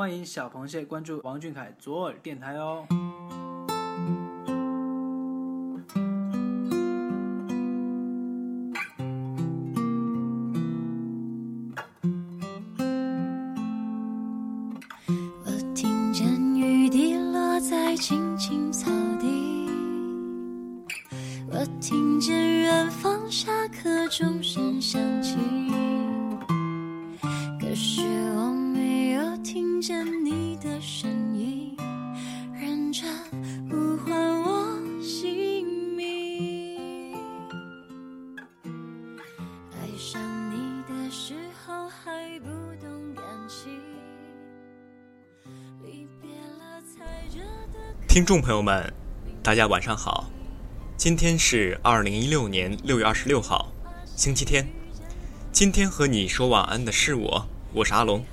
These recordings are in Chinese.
欢迎小螃蟹关注王俊凯左耳电台哦。我听见雨滴落在青青草地，我听见远方下课钟声响起，可是我听众朋友们，大家晚上好，今天是二零一六年六月二十六号，星期天。今天和你说晚安的是我，我是阿龙。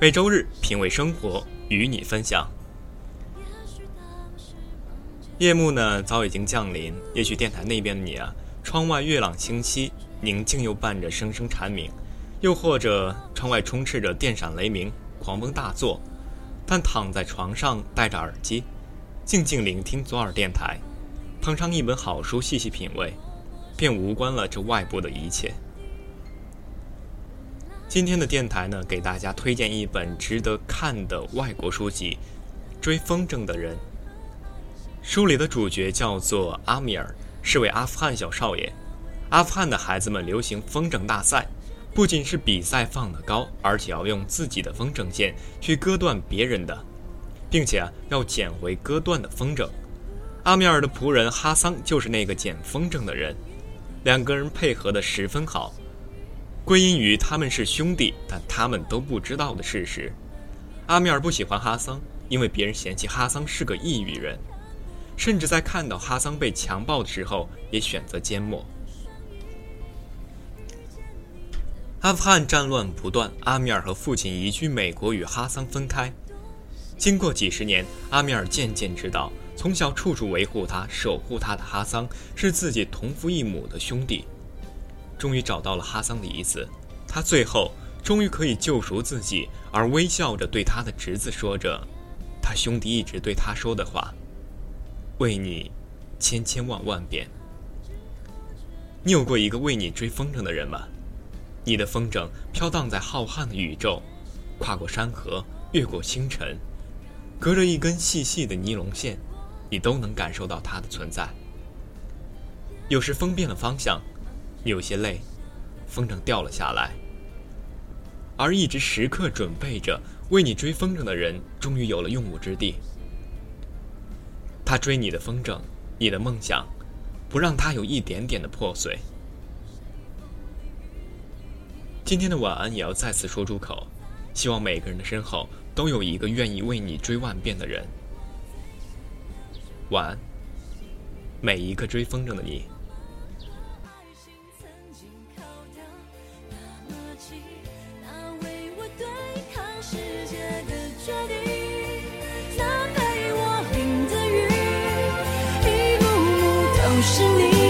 每周日品味生活，与你分享。夜幕呢早已经降临，也许电台那边的你啊，窗外月朗星稀，宁静又伴着声声蝉鸣；又或者窗外充斥着电闪雷鸣，狂风大作。但躺在床上，戴着耳机，静静聆听左耳电台，捧上一本好书，细细品味，便无关了这外部的一切。今天的电台呢，给大家推荐一本值得看的外国书籍《追风筝的人》。书里的主角叫做阿米尔，是位阿富汗小少爷。阿富汗的孩子们流行风筝大赛。不仅是比赛放得高，而且要用自己的风筝线去割断别人的，并且啊要捡回割断的风筝。阿米尔的仆人哈桑就是那个捡风筝的人，两个人配合的十分好，归因于他们是兄弟，但他们都不知道的事实。阿米尔不喜欢哈桑，因为别人嫌弃哈桑是个异域人，甚至在看到哈桑被强暴的时候，也选择缄默。阿富汗战乱不断，阿米尔和父亲移居美国，与哈桑分开。经过几十年，阿米尔渐渐知道，从小处处维护他、守护他的哈桑是自己同父异母的兄弟。终于找到了哈桑的意思，他最后终于可以救赎自己，而微笑着对他的侄子说着，他兄弟一直对他说的话：“为你，千千万万遍。”你有过一个为你追风筝的人吗？你的风筝飘荡在浩瀚的宇宙，跨过山河，越过星辰，隔着一根细细的尼龙线，你都能感受到它的存在。有时风变了方向，你有些累，风筝掉了下来，而一直时刻准备着为你追风筝的人，终于有了用武之地。他追你的风筝，你的梦想，不让它有一点点的破碎。今天的晚安也要再次说出口，希望每个人的身后都有一个愿意为你追万遍的人。晚安，每一个追风筝的你。是你。